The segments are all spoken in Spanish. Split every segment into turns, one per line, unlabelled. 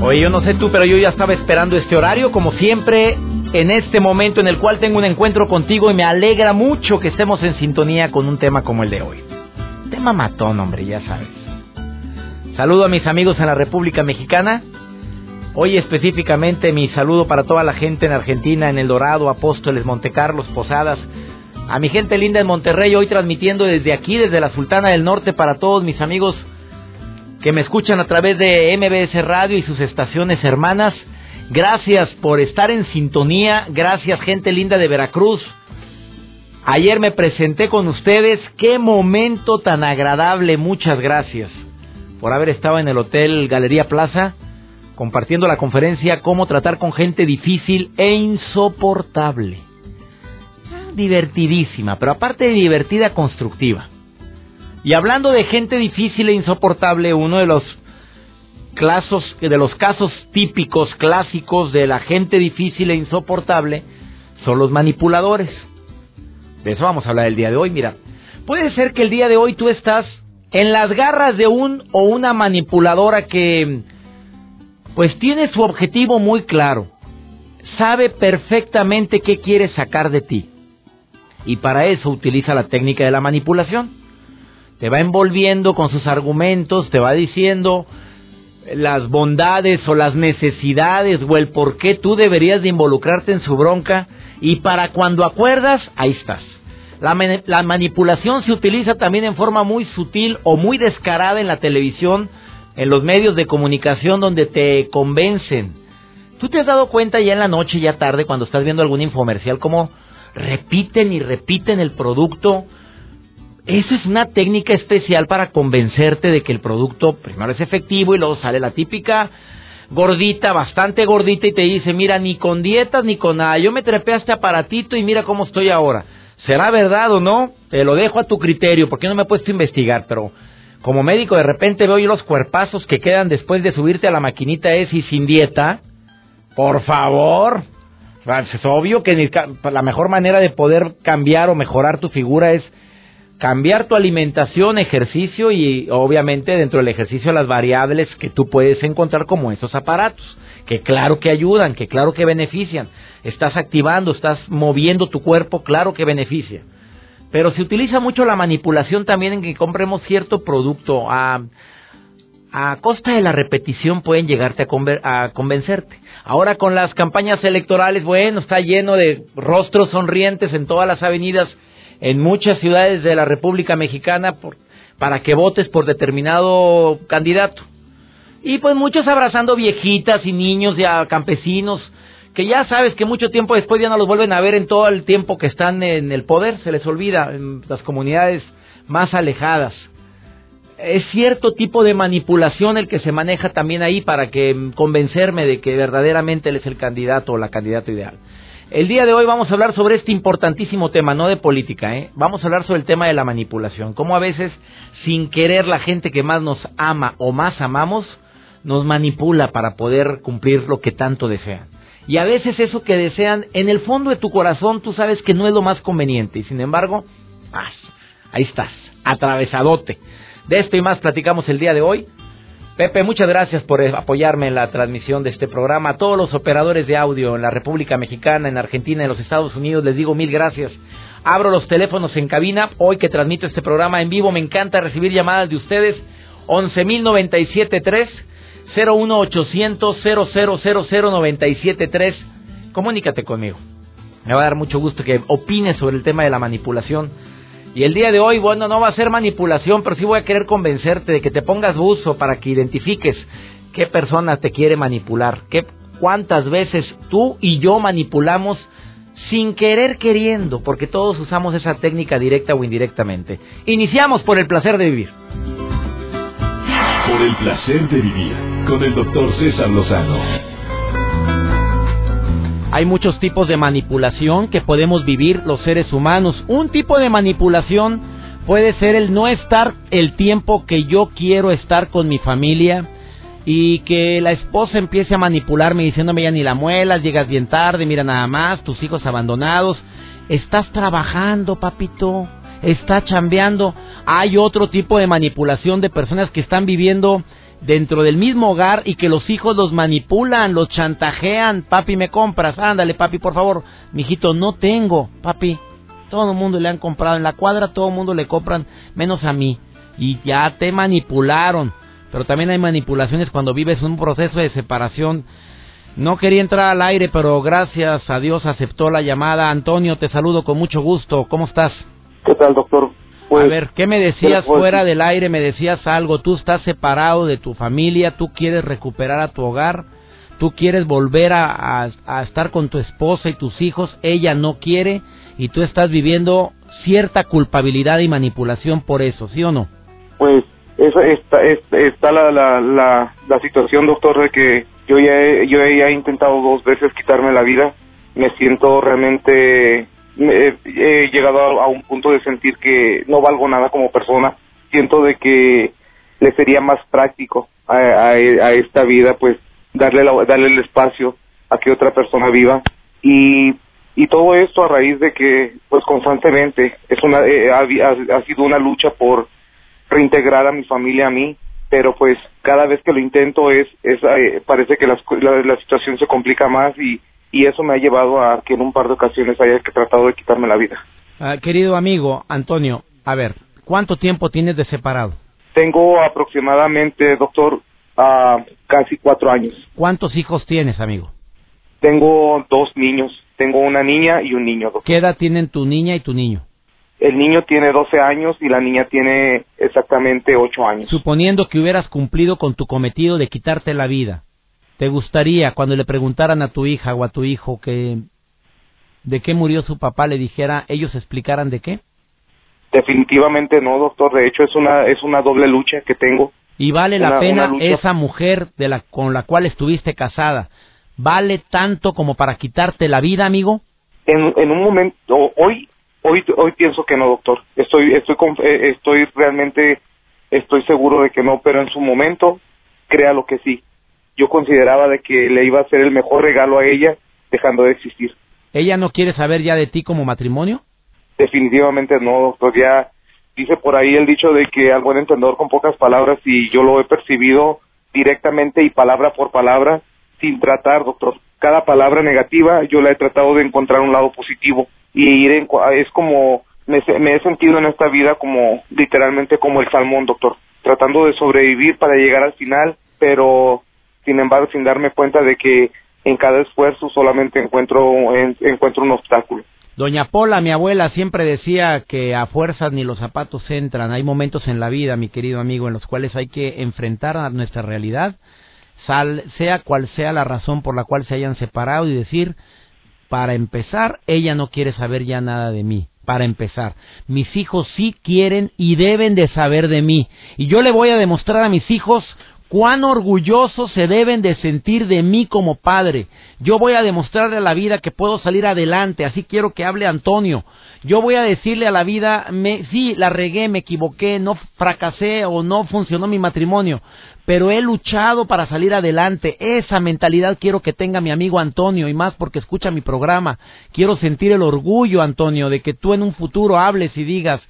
Oye, yo no sé tú, pero yo ya estaba esperando este horario, como siempre, en este momento en el cual tengo un encuentro contigo y me alegra mucho que estemos en sintonía con un tema como el de hoy. Tema matón, hombre, ya sabes. Saludo a mis amigos en la República Mexicana. Hoy específicamente mi saludo para toda la gente en Argentina, en El Dorado, Apóstoles, Montecarlos, Posadas. A mi gente linda en Monterrey, hoy transmitiendo desde aquí, desde la Sultana del Norte, para todos mis amigos que me escuchan a través de MBS Radio y sus estaciones hermanas. Gracias por estar en sintonía. Gracias, gente linda de Veracruz. Ayer me presenté con ustedes. Qué momento tan agradable. Muchas gracias por haber estado en el Hotel Galería Plaza compartiendo la conferencia Cómo tratar con gente difícil e insoportable. Divertidísima, pero aparte de divertida, constructiva. Y hablando de gente difícil e insoportable, uno de los casos, de los casos típicos, clásicos de la gente difícil e insoportable son los manipuladores. De eso vamos a hablar el día de hoy. Mira, puede ser que el día de hoy tú estás en las garras de un o una manipuladora que pues tiene su objetivo muy claro. Sabe perfectamente qué quiere sacar de ti. Y para eso utiliza la técnica de la manipulación te va envolviendo con sus argumentos, te va diciendo las bondades o las necesidades o el por qué tú deberías de involucrarte en su bronca y para cuando acuerdas, ahí estás. La, la, manipulación se utiliza también en forma muy sutil o muy descarada en la televisión, en los medios de comunicación donde te convencen. ¿Tú te has dado cuenta ya en la noche, ya tarde, cuando estás viendo algún infomercial, cómo repiten y repiten el producto eso es una técnica especial para convencerte de que el producto primero es efectivo y luego sale la típica gordita, bastante gordita y te dice, mira, ni con dietas ni con nada, yo me trepé a este aparatito y mira cómo estoy ahora. ¿Será verdad o no? Te lo dejo a tu criterio, porque no me he puesto a investigar, pero como médico de repente veo los cuerpazos que quedan después de subirte a la maquinita esa y sin dieta. Por favor. Es obvio que la mejor manera de poder cambiar o mejorar tu figura es cambiar tu alimentación, ejercicio y obviamente dentro del ejercicio las variables que tú puedes encontrar como estos aparatos, que claro que ayudan, que claro que benefician. Estás activando, estás moviendo tu cuerpo, claro que beneficia. Pero se utiliza mucho la manipulación también en que compremos cierto producto a, a costa de la repetición pueden llegarte a, a convencerte. Ahora con las campañas electorales, bueno, está lleno de rostros sonrientes en todas las avenidas en muchas ciudades de la República Mexicana por, para que votes por determinado candidato. Y pues muchos abrazando viejitas y niños ya campesinos que ya sabes que mucho tiempo después ya no los vuelven a ver en todo el tiempo que están en el poder, se les olvida en las comunidades más alejadas. Es cierto tipo de manipulación el que se maneja también ahí para que convencerme de que verdaderamente él es el candidato o la candidata ideal. El día de hoy vamos a hablar sobre este importantísimo tema, no de política, ¿eh? Vamos a hablar sobre el tema de la manipulación. Cómo a veces, sin querer, la gente que más nos ama o más amamos, nos manipula para poder cumplir lo que tanto desean. Y a veces eso que desean, en el fondo de tu corazón, tú sabes que no es lo más conveniente. Y sin embargo, ahí estás, atravesadote. De esto y más platicamos el día de hoy. Pepe, muchas gracias por apoyarme en la transmisión de este programa. A todos los operadores de audio en la República Mexicana, en Argentina, en los Estados Unidos, les digo mil gracias. Abro los teléfonos en cabina. Hoy que transmito este programa en vivo, me encanta recibir llamadas de ustedes. 11.097.3, 01800 0000973. Comunícate conmigo. Me va a dar mucho gusto que opines sobre el tema de la manipulación y el día de hoy, bueno, no va a ser manipulación, pero sí voy a querer convencerte de que te pongas buzo para que identifiques qué persona te quiere manipular, qué, cuántas veces tú y yo manipulamos sin querer queriendo, porque todos usamos esa técnica directa o indirectamente. Iniciamos por el placer de vivir.
Por el placer de vivir con el doctor César Lozano.
Hay muchos tipos de manipulación que podemos vivir los seres humanos. Un tipo de manipulación puede ser el no estar el tiempo que yo quiero estar con mi familia y que la esposa empiece a manipularme diciéndome ya ni la muelas, llegas bien tarde, mira nada más, tus hijos abandonados. Estás trabajando, papito, está chambeando. Hay otro tipo de manipulación de personas que están viviendo dentro del mismo hogar y que los hijos los manipulan, los chantajean. Papi, me compras, ándale, papi, por favor. Mijito, no tengo, papi. Todo el mundo le han comprado en la cuadra, todo el mundo le compran, menos a mí. Y ya te manipularon. Pero también hay manipulaciones cuando vives un proceso de separación. No quería entrar al aire, pero gracias a Dios aceptó la llamada. Antonio, te saludo con mucho gusto. ¿Cómo estás?
¿Qué tal, doctor?
Pues, a ver, ¿qué me decías pues, fuera del aire? Me decías algo. Tú estás separado de tu familia, tú quieres recuperar a tu hogar, tú quieres volver a, estar con tu esposa y tus hijos, ella no quiere y tú estás viviendo cierta culpabilidad y manipulación por eso, ¿sí o no?
Pues esa está, está la, la, la, la, situación, doctor, de que yo ya, yo ya he intentado dos veces quitarme la vida. Me siento realmente he llegado a, un punto de sentir que no valgo nada como persona. Siento de que le sería más práctico a, esta vida, pues darle darle el espacio a que otra persona viva y y todo esto a raíz de que pues constantemente es una eh, ha, sido una lucha por reintegrar a mi familia a mí pero pues cada vez que lo intento es, es eh, parece que la, la situación se complica más y y eso me ha llevado a que en un par de ocasiones haya tratado de quitarme la vida.
Ah, querido amigo Antonio, a ver, ¿cuánto tiempo tienes de separado?
Tengo aproximadamente, doctor, uh, casi cuatro años.
¿Cuántos hijos tienes, amigo?
Tengo dos niños. Tengo una niña y un niño. Doctor.
¿Qué edad tienen tu niña y tu niño?
El niño tiene 12 años y la niña tiene exactamente 8 años.
Suponiendo que hubieras cumplido con tu cometido de quitarte la vida, ¿Te gustaría cuando le preguntaran a tu hija o a tu hijo que de qué murió su papá le dijera ellos explicaran de qué?
Definitivamente no, doctor. De hecho es una es una doble lucha que tengo.
Y vale la pena esa mujer de la con la cual estuviste casada. ¿Vale tanto como para quitarte la vida, amigo?
En, en un momento hoy hoy hoy pienso que no, doctor. Estoy estoy eh, estoy realmente estoy seguro de que no, pero en su momento créalo que sí yo consideraba de que le iba a hacer el mejor regalo a ella dejando de existir.
¿Ella no quiere saber ya de ti como matrimonio?
Definitivamente no, doctor. Ya dice por ahí el dicho de que al buen entendedor con pocas palabras y yo lo he percibido directamente y palabra por palabra sin tratar, doctor. Cada palabra negativa yo la he tratado de encontrar un lado positivo y ir en, es como me, me he sentido en esta vida como literalmente como el salmón, doctor, tratando de sobrevivir para llegar al final, pero sin embargo sin darme cuenta de que en cada esfuerzo solamente encuentro, encuentro un obstáculo.
Doña Pola, mi abuela, siempre decía que a fuerzas ni los zapatos entran. Hay momentos en la vida, mi querido amigo, en los cuales hay que enfrentar a nuestra realidad, sea cual sea la razón por la cual se hayan separado y decir, para empezar, ella no quiere saber ya nada de mí. Para empezar, mis hijos sí quieren y deben de saber de mí. Y yo le voy a demostrar a mis hijos cuán orgullosos se deben de sentir de mí como padre. Yo voy a demostrarle a la vida que puedo salir adelante, así quiero que hable Antonio. Yo voy a decirle a la vida, me, sí, la regué, me equivoqué, no fracasé o no funcionó mi matrimonio, pero he luchado para salir adelante. Esa mentalidad quiero que tenga mi amigo Antonio y más porque escucha mi programa. Quiero sentir el orgullo, Antonio, de que tú en un futuro hables y digas,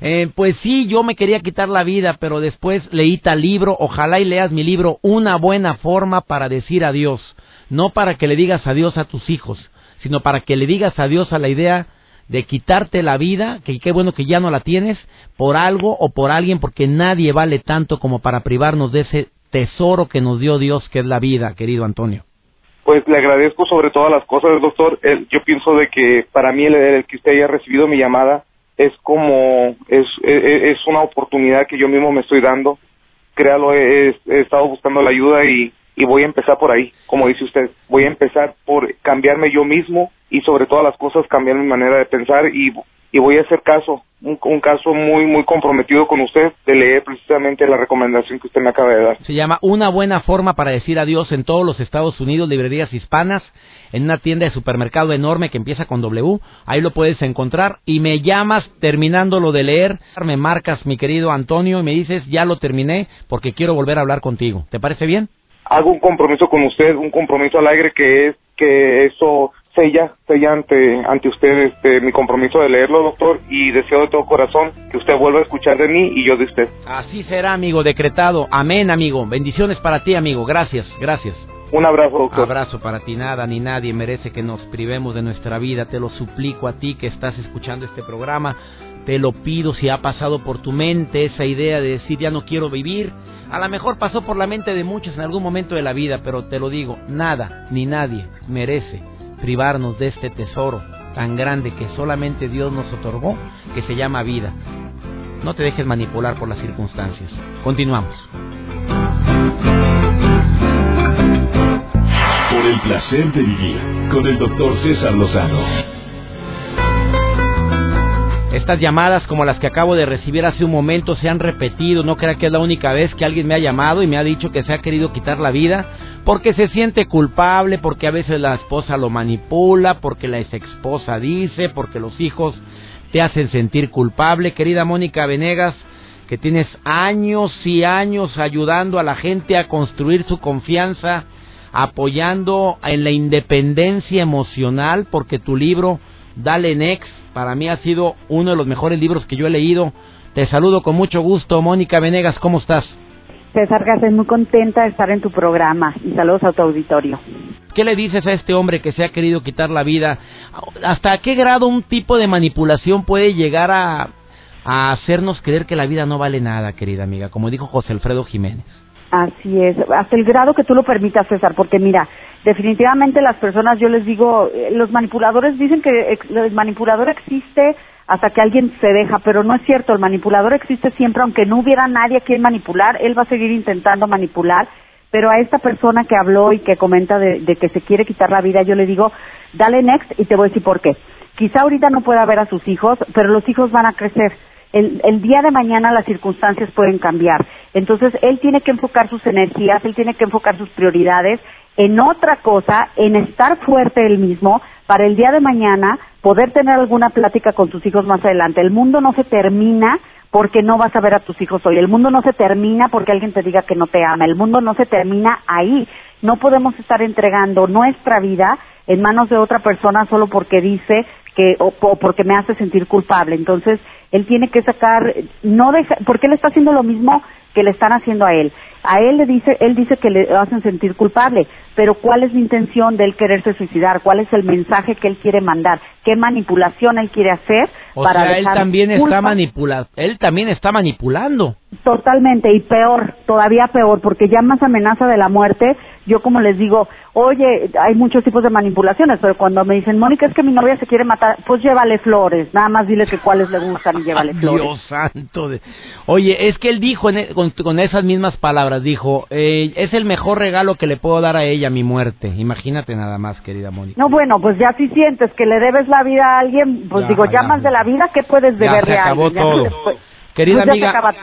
eh, pues sí, yo me quería quitar la vida, pero después leí tal libro, ojalá y leas mi libro, Una buena forma para decir adiós, no para que le digas adiós a tus hijos, sino para que le digas adiós a la idea de quitarte la vida, que qué bueno que ya no la tienes, por algo o por alguien, porque nadie vale tanto como para privarnos de ese tesoro que nos dio Dios, que es la vida, querido Antonio.
Pues le agradezco sobre todas las cosas, doctor. yo pienso de que para mí el que usted haya recibido mi llamada es como, es, es, una oportunidad que yo mismo me estoy dando. Créalo, he, he estado buscando la ayuda y, y voy a empezar por ahí, como dice usted, voy a empezar por cambiarme yo mismo y sobre todas las cosas cambiar mi manera de pensar y, y voy a hacer caso un, caso muy, muy comprometido con usted de leer precisamente la recomendación que usted me acaba de dar.
Se llama Una buena forma para decir adiós en todos los Estados Unidos, librerías hispanas, en una tienda de supermercado enorme que empieza con W. Ahí lo puedes encontrar y me llamas terminando lo de leer, me marcas mi querido Antonio y me dices ya lo terminé porque quiero volver a hablar contigo. ¿Te parece bien?
Hago un compromiso con usted, un compromiso alegre que es que eso sella, sella ante, ante usted este, mi compromiso de leerlo, doctor, y deseo de todo corazón que usted vuelva a escuchar de mí y yo de usted.
Así será, amigo, decretado. Amén, amigo. Bendiciones para ti, amigo. Gracias, gracias.
Un abrazo, doctor.
Abrazo para ti. Nada ni nadie merece que nos privemos de nuestra vida. Te lo suplico a ti que estás escuchando este programa. Te lo pido si ha pasado por tu mente esa idea de decir ya no quiero vivir. A lo mejor pasó por la mente de muchos en algún momento de la vida, pero te lo digo, nada ni nadie merece privarnos de este tesoro tan grande que solamente Dios nos otorgó, que se llama vida. No te dejes manipular por las circunstancias. Continuamos.
Por el placer de vivir con el doctor César Lozano.
Estas llamadas como las que acabo de recibir hace un momento se han repetido, no crea que es la única vez que alguien me ha llamado y me ha dicho que se ha querido quitar la vida porque se siente culpable, porque a veces la esposa lo manipula, porque la ex esposa dice, porque los hijos te hacen sentir culpable. Querida Mónica Venegas, que tienes años y años ayudando a la gente a construir su confianza, apoyando en la independencia emocional, porque tu libro Dale Next. Para mí ha sido uno de los mejores libros que yo he leído. Te saludo con mucho gusto, Mónica Venegas, ¿cómo estás?
César Garcés, muy contenta de estar en tu programa y saludos a tu auditorio.
¿Qué le dices a este hombre que se ha querido quitar la vida? ¿Hasta qué grado un tipo de manipulación puede llegar a, a hacernos creer que la vida no vale nada, querida amiga? Como dijo José Alfredo Jiménez.
Así es, hasta el grado que tú lo permitas, César, porque mira, definitivamente las personas, yo les digo, eh, los manipuladores dicen que el manipulador existe hasta que alguien se deja, pero no es cierto, el manipulador existe siempre, aunque no hubiera nadie a quien manipular, él va a seguir intentando manipular, pero a esta persona que habló y que comenta de, de que se quiere quitar la vida, yo le digo, dale next y te voy a decir por qué. Quizá ahorita no pueda ver a sus hijos, pero los hijos van a crecer el, día de mañana las circunstancias pueden cambiar. Entonces, él tiene que enfocar sus energías, él tiene que enfocar sus prioridades en otra cosa, en estar fuerte él mismo para el día de mañana poder tener alguna plática con sus hijos más adelante. El mundo no se termina porque no vas a ver a tus hijos hoy. El mundo no se termina porque alguien te diga que no te ama. El mundo no se termina ahí. No podemos estar entregando nuestra vida en manos de otra persona solo porque dice que o, porque me hace sentir culpable. Entonces, él tiene que sacar no deja, porque él está haciendo lo mismo que le están haciendo a él. A él le dice, él dice que le hacen sentir culpable, pero ¿cuál es la intención de él quererse suicidar? ¿Cuál es el mensaje que él quiere mandar? ¿Qué manipulación él quiere hacer
o para sea, él también está manipulando, él también está manipulando.
Totalmente y peor, todavía peor, porque ya más amenaza de la muerte, yo como les digo, oye, hay muchos tipos de manipulaciones, pero cuando me dicen, Mónica, es que mi novia se quiere matar, pues llévale flores, nada más dile que cuáles le gustan y llévale flores.
Dios santo. Oye, es que él dijo e, con, esas mismas palabras, dijo, eh, es el mejor regalo que le puedo dar a ella, mi muerte. Imagínate nada más, querida Mónica.
No, bueno, pues ya si sientes que le debes la vida a alguien, pues digo, ya, más de la vida, ¿qué puedes deberle
a
alguien?
Todo. Querida pues amiga,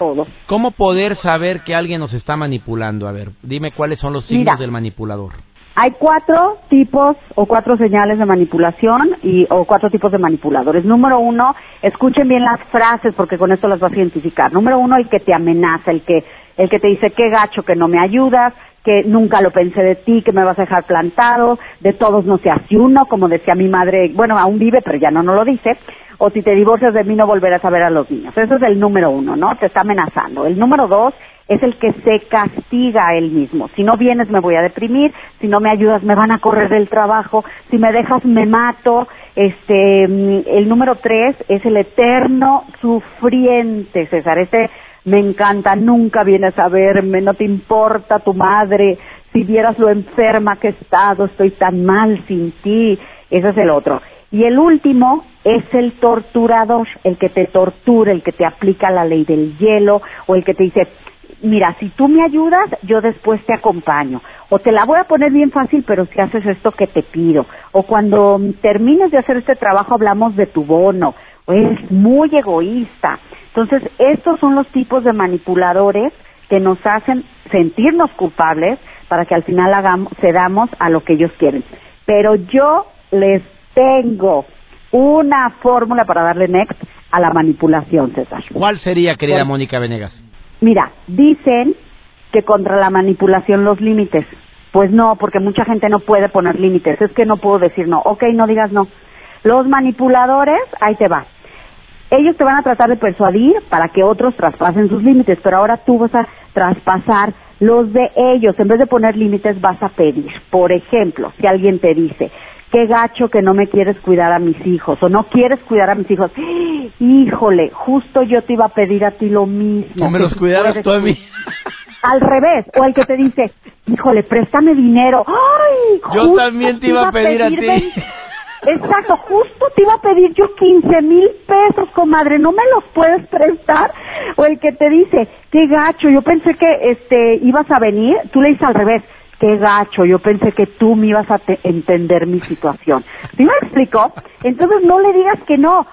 ¿cómo poder saber que alguien nos está manipulando? A ver, dime cuáles son los signos del manipulador.
Hay cuatro tipos o cuatro señales de manipulación y o cuatro tipos de manipuladores. Número uno, escuchen bien las frases porque con esto las vas a identificar. Número uno, el que te amenaza, el que el que te dice qué gacho que no me ayudas, que nunca lo pensé de ti, que me vas a dejar plantado, de todos no se hace uno, como decía mi madre, bueno, aún vive, pero ya no no lo dice, o si te divorcias de mí no volverás a ver a los niños. Ese es el número uno, ¿no? Te está amenazando. El número dos es el que se castiga a él mismo. Si no vienes me voy a deprimir, si no me ayudas me van a correr del trabajo, si me dejas me mato. Este, el número tres es el eterno sufriente, César. Este me encanta, nunca vienes a verme, no te importa tu madre, si vieras lo enferma que he estado, estoy tan mal sin ti, ese es el otro. Y el último es el torturador, el que te tortura, el que te aplica la ley del hielo o el que te dice, mira, si tú me ayudas, yo después te acompaño. O te la voy a poner bien fácil, pero si haces esto que te pido. O cuando termines de hacer este trabajo hablamos de tu bono. o eres muy egoísta. Entonces, estos son los tipos de manipuladores que nos hacen sentirnos culpables para que al final hagamos, cedamos a lo que ellos quieren. Pero yo les tengo una fórmula para darle next a la manipulación, César.
¿Cuál sería, querida Mónica Venegas?
Mira, dicen que contra la manipulación los límites. Pues no, porque mucha gente no puede poner límites. Es que no puedo decir no. Ok, no digas no. Los manipuladores, ahí te va. Ellos te van a tratar de persuadir para que otros traspasen sus límites, pero ahora tú vas a traspasar los de ellos. En vez de poner límites, vas a pedir. Por ejemplo, si alguien te dice, qué gacho que no me quieres cuidar a mis hijos o no quieres cuidar a mis hijos. Híjole, justo yo te iba a pedir a ti lo mismo.
No me los cuidaras tú a mí.
Al revés, o el que te dice, híjole, préstame dinero. Ay,
yo también te iba a pedir, a, ti.
Exacto, justo te iba a pedir yo 15 mil pesos, comadre, ¿no me los puedes prestar? O el que te dice, qué gacho, yo pensé que este ibas a venir, tú le dices al revés, qué gacho, yo pensé que tú me ibas a entender mi situación. ¿Sí me explico? Entonces no le digas que no,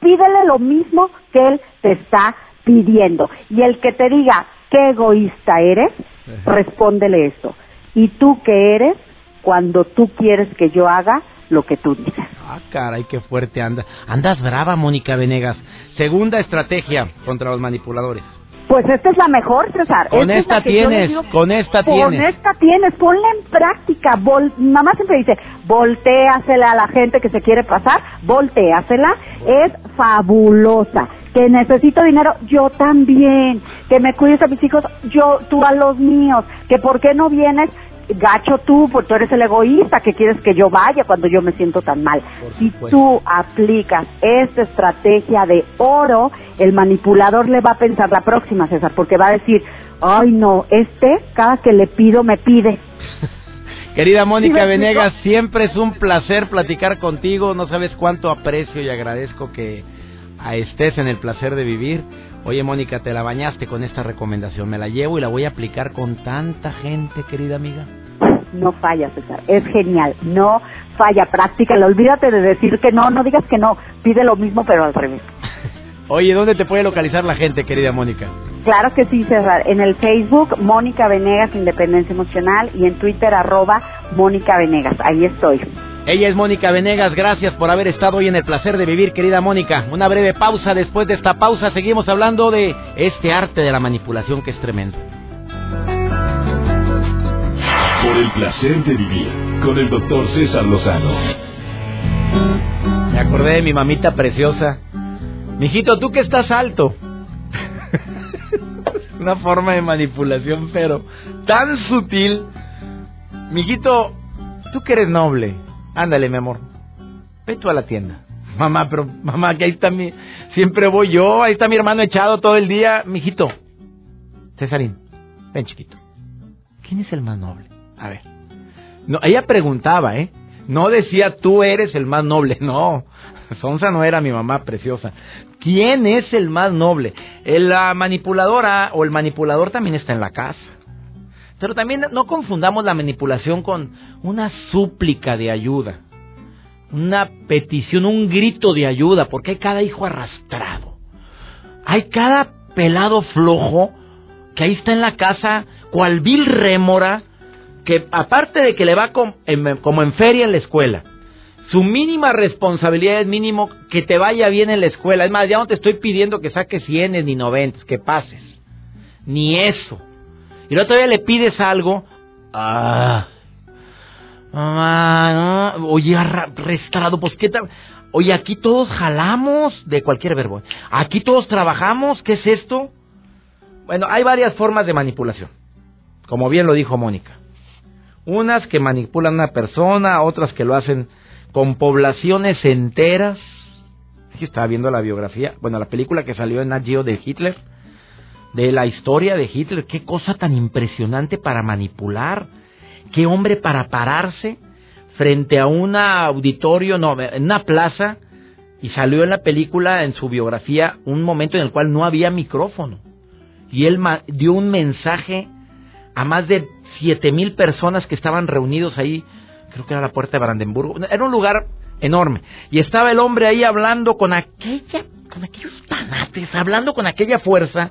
pídele lo mismo que él te está pidiendo. Y el que te diga, qué egoísta eres, respóndele esto. ¿Y tú qué eres cuando tú quieres que yo haga lo que tú dices?
Ah, caray, qué fuerte anda. Andas brava, Mónica Venegas. Segunda estrategia contra los manipuladores.
Pues esta es la mejor, César.
Con esta, tienes, con esta tienes.
Con esta tienes, ponla en práctica. mamá siempre dice, volteasela a la gente que se quiere pasar, volteasela. Es fabulosa. Que necesito dinero, yo también. Que me cuides a mis hijos, yo, tú a los míos. Que por qué no vienes, gacho tú, porque tú eres el egoísta que quieres que yo vaya cuando yo me siento tan mal. Si tú aplicas esta estrategia de oro, el manipulador le va a pensar la próxima, César, porque va a decir, ay no, este cada que le pido me pide.
Querida Mónica Venegas, siempre es un placer platicar contigo, no sabes cuánto aprecio y agradezco que estés en el placer de vivir. Oye, Mónica, te la bañaste con esta recomendación. Me la llevo y la voy a aplicar con tanta gente, querida amiga.
No falla, César. Es genial. No falla. Práctica. Olvídate de decir que no. No digas que no. Pide lo mismo, pero al revés.
Oye, ¿dónde te puede localizar la gente, querida Mónica?
Claro que sí, César. En el Facebook, Mónica Venegas Independencia Emocional y en Twitter, arroba Mónica Venegas. Ahí estoy.
Ella es Mónica Venegas, gracias por haber estado hoy en el placer de vivir, querida Mónica. Una breve pausa, después de esta pausa seguimos hablando de este arte de la manipulación que es tremendo.
Por el placer de vivir, con el doctor César Lozano.
Me acordé de mi mamita preciosa. Mijito, tú que estás alto. Una forma de manipulación, pero tan sutil. Mijito, tú que eres noble Ándale, mi amor. Ve tú a la tienda. Mamá, pero mamá, que ahí está mi... Siempre voy yo, ahí está mi hermano echado todo el día. Mijito. Cesarín, ven chiquito. ¿Quién es el más noble? A ver. No, ella preguntaba, ¿eh? No decía tú eres el más noble, no. Sonsa no era mi mamá preciosa. ¿Quién es el más noble? La manipuladora o el manipulador también está en la casa. Pero también no confundamos la manipulación con una súplica de ayuda, una petición, un grito de ayuda, porque hay cada hijo arrastrado. Hay cada pelado flojo que ahí está en la casa, cual vil rémora, que aparte de que le va como en feria en la escuela, su mínima responsabilidad es mínimo que te vaya bien en la escuela. Es más, ya no te estoy pidiendo que saques cienes ni noventas, que pases. Ni eso. Y luego todavía le pides algo. Ah. Mamá. Oye, arrastrado, pues qué tal. Oye, aquí todos jalamos de cualquier verbo. Aquí todos trabajamos. ¿Qué es esto? Bueno, hay varias formas de manipulación. Como bien lo dijo Mónica. Unas que manipulan a una persona, otras que lo hacen con poblaciones enteras. Aquí estaba viendo la biografía, bueno, la película que salió en Nat de Hitler de la historia de Hitler. Qué cosa tan impresionante para manipular. Qué hombre para pararse frente a un auditorio, no, en una plaza, y salió en la película, en su biografía, un momento en el cual no había micrófono. Y él dio un mensaje a más de siete mil personas que estaban reunidos ahí, creo que era la puerta de Brandenburgo. Era un lugar enorme. Y estaba el hombre ahí hablando con aquella, con aquellos tanates, hablando con aquella fuerza.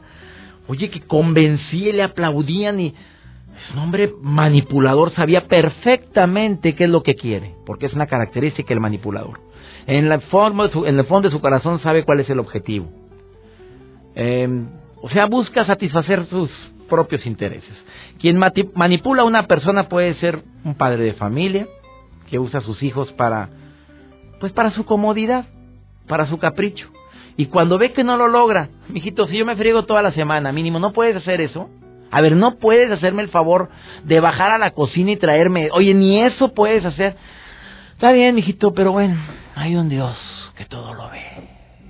Oye, que convencía y le aplaudían y es un hombre manipulador, sabía perfectamente qué es lo que quiere, porque es una característica del manipulador. En, la forma en el fondo de su corazón sabe cuál es el objetivo. Em, o sea, busca satisfacer sus propios intereses. Quien manipula a una persona puede ser un padre de familia que usa a sus hijos para, pues para su comodidad, para su capricho. Y cuando ve que no lo logra, mijito, si yo me friego toda la semana, mínimo, ¿no puedes hacer eso? A ver, ¿no puedes hacerme el favor de bajar a la cocina y traerme? Oye, ni eso puedes hacer. Está bien, mijito, pero bueno, hay un Dios que todo lo ve.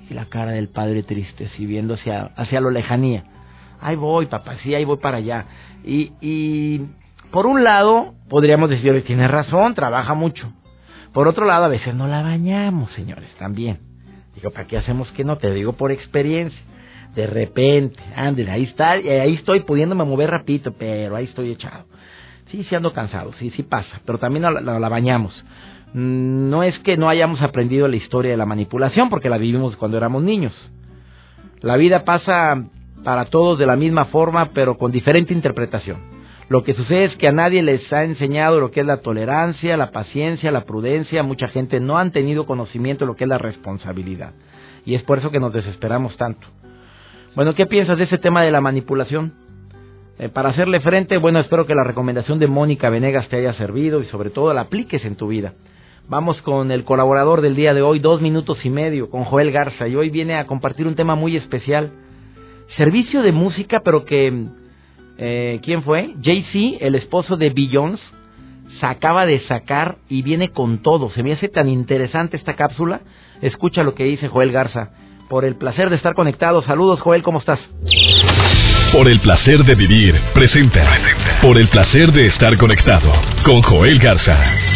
Y la cara del padre triste, si viendo hacia, hacia lo lejanía. Ahí voy, papá, sí, ahí voy para allá. Y, y por un lado, podríamos decir, tiene razón, trabaja mucho. Por otro lado, a veces no la bañamos, señores, también. Digo, ¿para qué hacemos que no? Te digo por experiencia. De repente, ándale, ahí está, y ahí estoy pudiéndome mover rapidito, pero ahí estoy echado. Sí, sí ando cansado, sí, sí pasa, pero también la, la, bañamos. Mm, no es que no hayamos aprendido la historia de la manipulación, porque la vivimos cuando éramos niños. La vida pasa para todos de la misma forma, pero con diferente interpretación. Lo que sucede es que a nadie les ha enseñado lo que es la tolerancia, la paciencia, la prudencia. Mucha gente no han tenido conocimiento de lo que es la responsabilidad. Y es por eso que nos desesperamos tanto. Bueno, ¿qué piensas de ese tema de la manipulación? Eh, para hacerle frente, bueno, espero que la recomendación de Mónica Venegas te haya servido y sobre todo la apliques en tu vida. Vamos con el colaborador del día de hoy, dos minutos y medio, con Joel Garza, y hoy viene a compartir un tema muy especial. Servicio de música, pero que... Eh, ¿Quién fue? Jay-Z, el esposo de Beyoncé, se acaba de sacar y viene con todo. Se me hace tan interesante esta cápsula. Escucha lo que dice Joel Garza por el placer de estar conectado. Saludos, Joel, ¿cómo estás?
Por el placer de vivir, presenta. Por el placer de estar conectado con Joel Garza.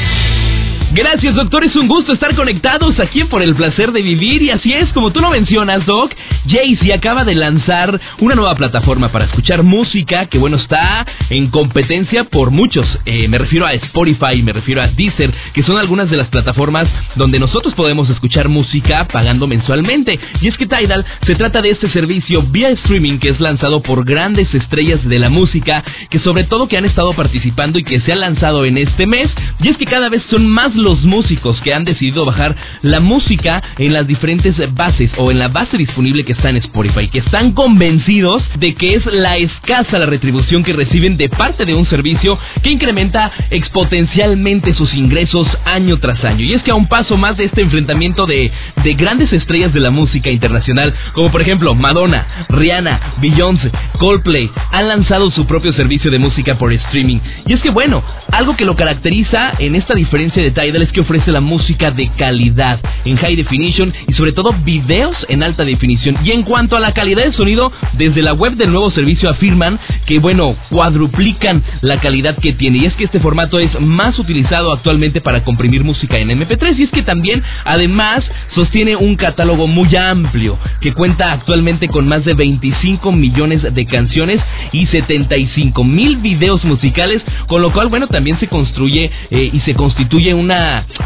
Gracias, doctor. Es un gusto estar conectados aquí por el placer de vivir. Y así es, como tú lo mencionas, Doc, Jaycee acaba de lanzar una nueva plataforma para escuchar música que, bueno, está en competencia por muchos. Eh, me refiero a Spotify, me refiero a Deezer, que son algunas de las plataformas donde nosotros podemos escuchar música pagando mensualmente. Y es que Tidal se trata de este servicio vía streaming que es lanzado por grandes estrellas de la música, que sobre todo que han estado participando y que se ha lanzado en este mes. Y es que cada vez son más los músicos que han decidido bajar la música en las diferentes bases o en la base disponible que está en Spotify, que están convencidos de que es la escasa la retribución que reciben de parte de un servicio que incrementa exponencialmente sus ingresos año tras año. Y es que a un paso más de este enfrentamiento de, de grandes estrellas de la música internacional, como por ejemplo Madonna, Rihanna, Beyoncé, Coldplay, han lanzado su propio servicio de música por streaming. Y es que bueno, algo que lo caracteriza en esta diferencia de es que ofrece la música de calidad en high definition y sobre todo videos en alta definición. Y en cuanto a la calidad de sonido, desde la web del nuevo servicio afirman que, bueno, cuadruplican la calidad que tiene. Y es que este formato es más utilizado actualmente para comprimir música en MP3 y es que también, además, sostiene un catálogo muy amplio que cuenta actualmente con más de 25 millones de canciones y 75 mil videos musicales, con lo cual, bueno, también se construye eh, y se constituye una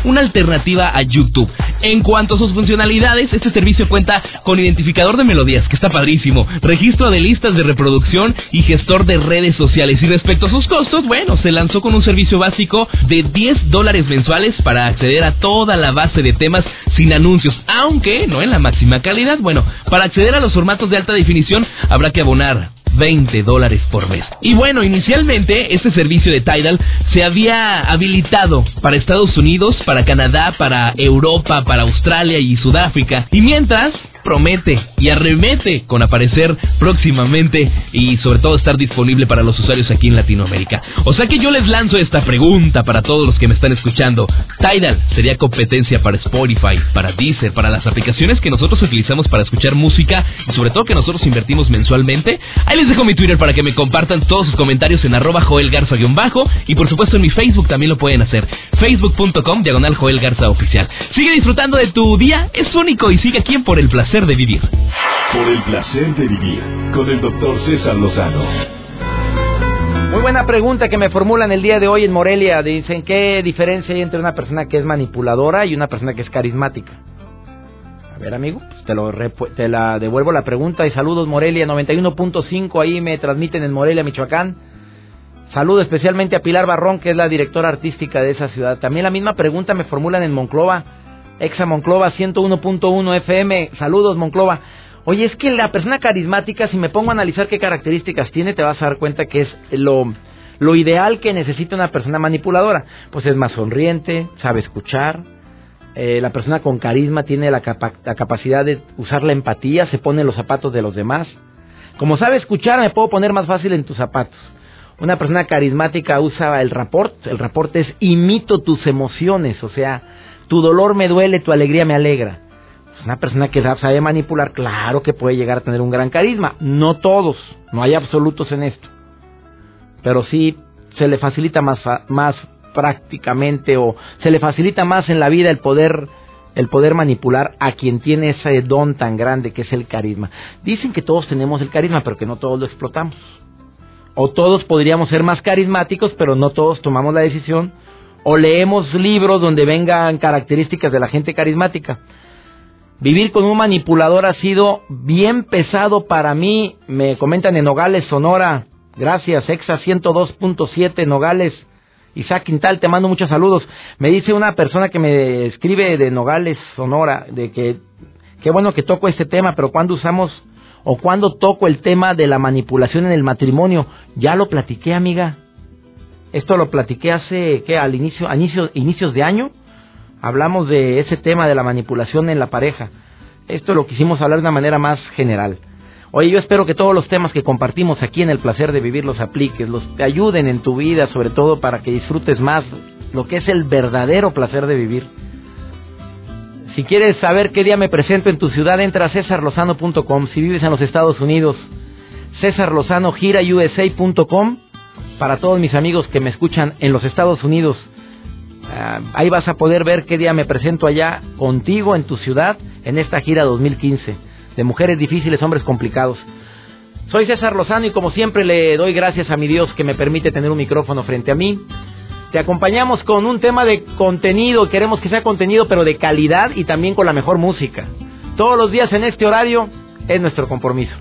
una, alternativa a YouTube. En cuanto a sus funcionalidades, este servicio cuenta con identificador de melodías, que está padrísimo, registro de listas de reproducción y gestor de redes sociales. Y respecto a sus costos, bueno, se lanzó con un servicio básico de 10 dólares mensuales para acceder a toda la base de temas sin anuncios, aunque no en la máxima calidad. Bueno, para acceder a los formatos de alta definición habrá que abonar 20 dólares por mes. Y bueno, inicialmente este servicio de Tidal se había habilitado para Estados Unidos, para Canadá, para Europa, para Australia y Sudáfrica. Y mientras, promete y arremete con aparecer próximamente y sobre todo estar disponible para los usuarios aquí en Latinoamérica. O sea que yo les lanzo esta pregunta para todos los que me están escuchando. Tidal sería competencia para Spotify, para Deezer, para las aplicaciones que nosotros utilizamos para escuchar música y sobre todo que nosotros invertimos mensualmente. Ahí les dejo mi Twitter para que me compartan todos sus comentarios en arroba Joel Garza-bajo y por supuesto en mi Facebook también lo pueden hacer. Facebook.com diagonal Joel Garza Oficial. Sigue disfrutando de tu día, es único y sigue aquí en Por el Placer de vivir.
Por el placer de vivir con el doctor César Lozano.
Muy buena pregunta que me formulan el día de hoy en Morelia. Dicen, ¿qué diferencia hay entre una persona que es manipuladora y una persona que es carismática? A ver, amigo, pues te, lo te la devuelvo la pregunta y saludos Morelia 91.5, ahí me transmiten en Morelia, Michoacán. Saludo especialmente a Pilar Barrón, que es la directora artística de esa ciudad. También la misma pregunta me formulan en Monclova, Exa Monclova 101.1 FM. Saludos Monclova. Oye, es que la persona carismática, si me pongo a analizar qué características tiene, te vas a dar cuenta que es lo, lo ideal que necesita una persona manipuladora. Pues es más sonriente, sabe escuchar. Eh, la persona con carisma tiene la, la capacidad de usar la empatía, se pone en los zapatos de los demás. Como sabe escuchar, me puedo poner más fácil en tus zapatos. Una persona carismática usa el rapport. El rapport es imito tus emociones, o sea, tu dolor me duele, tu alegría me alegra una persona que sabe manipular, claro que puede llegar a tener un gran carisma. No todos, no hay absolutos en esto. Pero sí se le facilita más, más prácticamente o se le facilita más en la vida el poder el poder manipular a quien tiene ese don tan grande que es el carisma. Dicen que todos tenemos el carisma, pero que no todos lo explotamos. O todos podríamos ser más carismáticos, pero no todos tomamos la decisión. O leemos libros donde vengan características de la gente carismática. Vivir con un manipulador ha sido bien pesado para mí. Me comentan en Nogales, Sonora. Gracias, Exa 102.7 Nogales. Isaac Quintal, te mando muchos saludos. Me dice una persona que me escribe de Nogales, Sonora, de que qué bueno que toco este tema, pero cuando usamos o cuando toco el tema de la manipulación en el matrimonio, ya lo platiqué, amiga. Esto lo platiqué hace, ¿qué? Al inicio, a inicios de año hablamos de ese tema de la manipulación en la pareja. Esto lo quisimos hablar de una manera más general. Oye, yo espero que todos los temas que compartimos aquí en el placer de vivir los apliques, los te ayuden en tu vida, sobre todo para que disfrutes más lo que es el verdadero placer de vivir. Si quieres saber qué día me presento en tu ciudad, entra a cesarlozano.com. Si vives en los Estados Unidos, cesarlozanogirausa.com. Para todos mis amigos que me escuchan en los Estados Unidos, Ah, ahí vas a poder ver qué día me presento allá contigo en tu ciudad en esta gira 2015 de mujeres difíciles, hombres complicados. Soy César Lozano y como siempre le doy gracias a mi Dios que me permite tener un micrófono frente a mí. Te acompañamos con un tema de contenido, queremos que sea contenido pero de calidad y también con la mejor música. Todos los días en este horario es nuestro compromiso.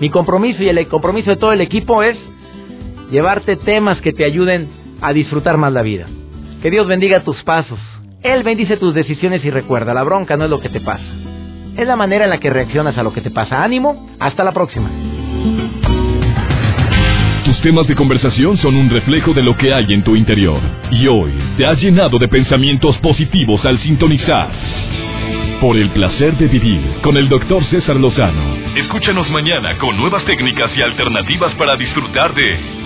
Mi compromiso y el compromiso de todo el equipo es llevarte temas que te ayuden a disfrutar más la vida. Que Dios bendiga tus pasos. Él bendice tus decisiones y recuerda, la bronca no es lo que te pasa. Es la manera en la que reaccionas a lo que te pasa. Ánimo, hasta la próxima.
Tus temas de conversación son un reflejo de lo que hay en tu interior. Y hoy te has llenado de pensamientos positivos al sintonizar. Por el placer de vivir con el doctor César Lozano. Escúchanos mañana con nuevas técnicas y alternativas para disfrutar de